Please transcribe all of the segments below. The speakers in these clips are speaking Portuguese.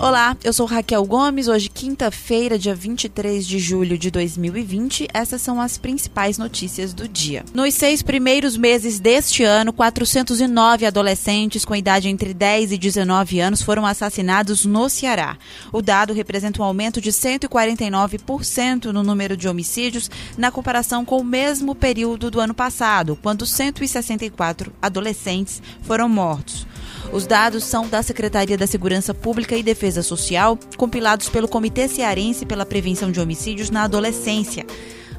Olá, eu sou Raquel Gomes. Hoje, quinta-feira, dia 23 de julho de 2020, essas são as principais notícias do dia. Nos seis primeiros meses deste ano, 409 adolescentes com idade entre 10 e 19 anos foram assassinados no Ceará. O dado representa um aumento de 149% no número de homicídios na comparação com o mesmo período do ano passado, quando 164 adolescentes foram mortos. Os dados são da Secretaria da Segurança Pública e Defesa Social, compilados pelo Comitê Cearense pela Prevenção de Homicídios na Adolescência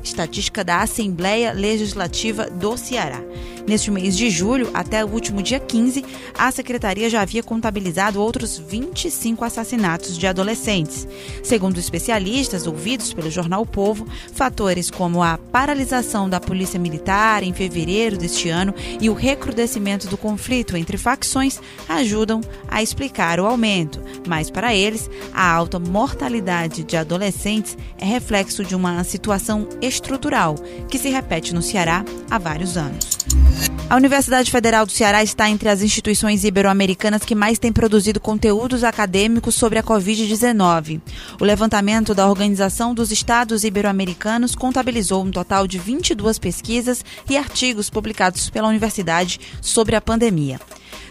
estatística da Assembleia Legislativa do Ceará. Neste mês de julho, até o último dia 15, a secretaria já havia contabilizado outros 25 assassinatos de adolescentes. Segundo especialistas ouvidos pelo jornal o Povo, fatores como a paralisação da Polícia Militar em fevereiro deste ano e o recrudescimento do conflito entre facções ajudam a explicar o aumento. Mas para eles, a alta mortalidade de adolescentes é reflexo de uma situação estrutural que se repete no Ceará há vários anos. A Universidade Federal do Ceará está entre as instituições ibero-americanas que mais têm produzido conteúdos acadêmicos sobre a Covid-19. O levantamento da Organização dos Estados Ibero-Americanos contabilizou um total de 22 pesquisas e artigos publicados pela universidade sobre a pandemia.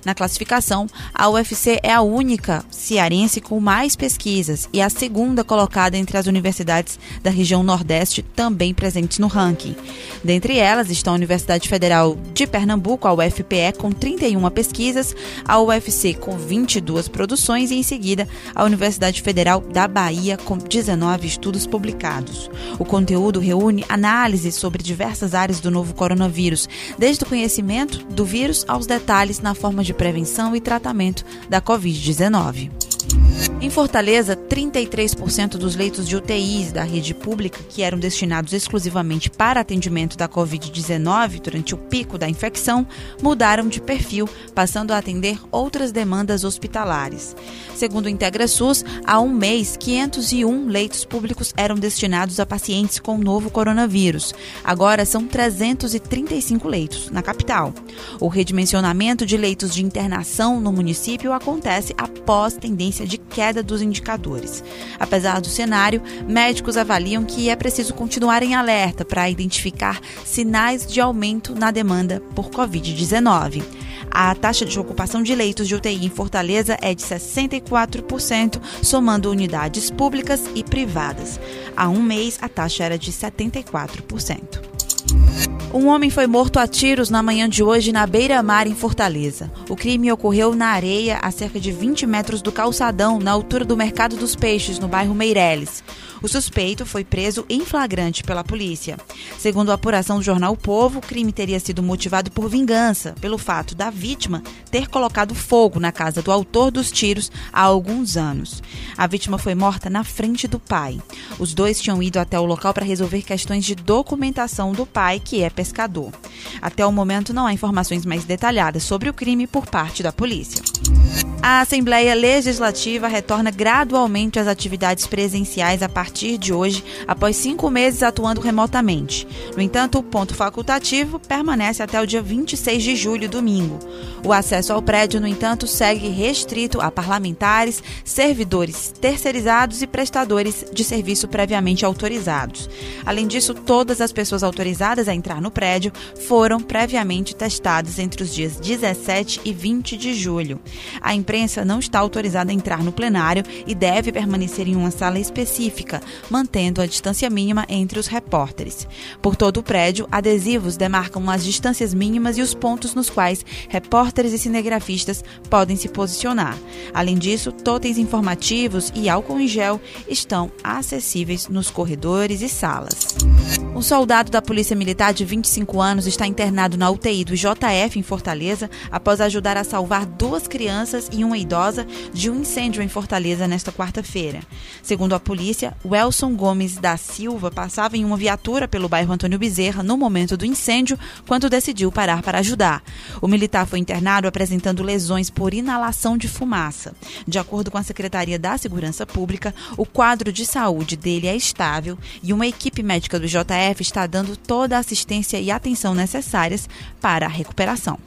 Na classificação, a UFC é a única cearense com mais pesquisas e a segunda colocada entre as universidades da região Nordeste também presentes no ranking. Dentre elas estão a Universidade Federal de Pernambuco, a UFPE, com 31 pesquisas, a UFC com 22 produções e, em seguida, a Universidade Federal da Bahia, com 19 estudos publicados. O conteúdo reúne análises sobre diversas áreas do novo coronavírus, desde o conhecimento do vírus aos detalhes na forma de prevenção e tratamento da Covid-19. Em Fortaleza, 33% dos leitos de UTIs da rede pública, que eram destinados exclusivamente para atendimento da Covid-19 durante o pico da infecção, mudaram de perfil, passando a atender outras demandas hospitalares. Segundo o IntegraSUS, há um mês, 501 leitos públicos eram destinados a pacientes com novo coronavírus. Agora são 335 leitos na capital. O redimensionamento de leitos de internação no município acontece após tendência de queda dos indicadores. Apesar do cenário, médicos avaliam que é preciso continuar em alerta para identificar sinais de aumento na demanda por Covid-19. A taxa de ocupação de leitos de UTI em Fortaleza é de 64%, somando unidades públicas e privadas. Há um mês, a taxa era de 74%. Um homem foi morto a tiros na manhã de hoje na beira-mar em Fortaleza. O crime ocorreu na areia, a cerca de 20 metros do calçadão, na altura do Mercado dos Peixes, no bairro Meireles. O suspeito foi preso em flagrante pela polícia. Segundo a apuração do jornal o Povo, o crime teria sido motivado por vingança, pelo fato da vítima ter colocado fogo na casa do autor dos tiros há alguns anos. A vítima foi morta na frente do pai. Os dois tinham ido até o local para resolver questões de documentação do pai, que é pescador. Até o momento não há informações mais detalhadas sobre o crime por parte da polícia. A Assembleia Legislativa retorna gradualmente às atividades presenciais a partir de hoje, após cinco meses atuando remotamente. No entanto, o ponto facultativo permanece até o dia 26 de julho, domingo. O acesso ao prédio, no entanto, segue restrito a parlamentares, servidores terceirizados e prestadores de serviço previamente autorizados. Além disso, todas as pessoas autorizadas a entrar no prédio foram previamente testadas entre os dias 17 e 20 de julho. A imprensa não está autorizada a entrar no plenário e deve permanecer em uma sala específica, mantendo a distância mínima entre os repórteres. Por todo o prédio, adesivos demarcam as distâncias mínimas e os pontos nos quais repórteres e cinegrafistas podem se posicionar. Além disso, totens informativos e álcool em gel estão acessíveis nos corredores e salas. Um soldado da Polícia Militar de 25 anos está internado na UTI do JF em Fortaleza após ajudar a salvar duas crianças e uma idosa de um incêndio em Fortaleza nesta quarta-feira. Segundo a polícia, Welson Gomes da Silva passava em uma viatura pelo bairro Antônio Bezerra no momento do incêndio, quando decidiu parar para ajudar. O militar foi internado apresentando lesões por inalação de fumaça. De acordo com a Secretaria da Segurança Pública, o quadro de saúde dele é estável e uma equipe médica do JF está dando toda a assistência e atenção necessárias para a recuperação.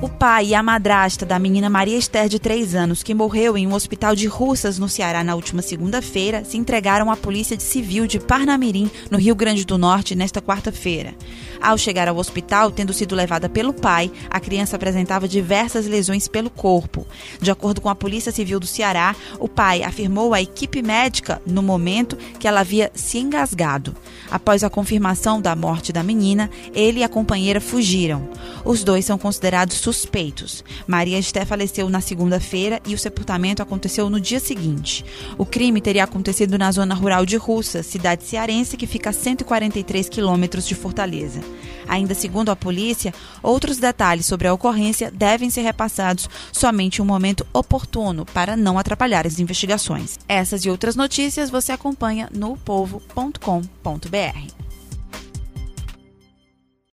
O pai e a madrasta da menina Maria Esther, de 3 anos, que morreu em um hospital de Russas, no Ceará, na última segunda-feira, se entregaram à Polícia Civil de Parnamirim, no Rio Grande do Norte, nesta quarta-feira. Ao chegar ao hospital, tendo sido levada pelo pai, a criança apresentava diversas lesões pelo corpo. De acordo com a Polícia Civil do Ceará, o pai afirmou à equipe médica, no momento, que ela havia se engasgado. Após a confirmação da morte da menina, ele e a companheira fugiram. Os dois são considerados suspeitos. Maria Esté faleceu na segunda-feira e o sepultamento aconteceu no dia seguinte. O crime teria acontecido na zona rural de Russa, cidade cearense que fica a 143 quilômetros de Fortaleza. Ainda segundo a polícia, outros detalhes sobre a ocorrência devem ser repassados somente em um momento oportuno para não atrapalhar as investigações. Essas e outras notícias você acompanha no povo.com.br.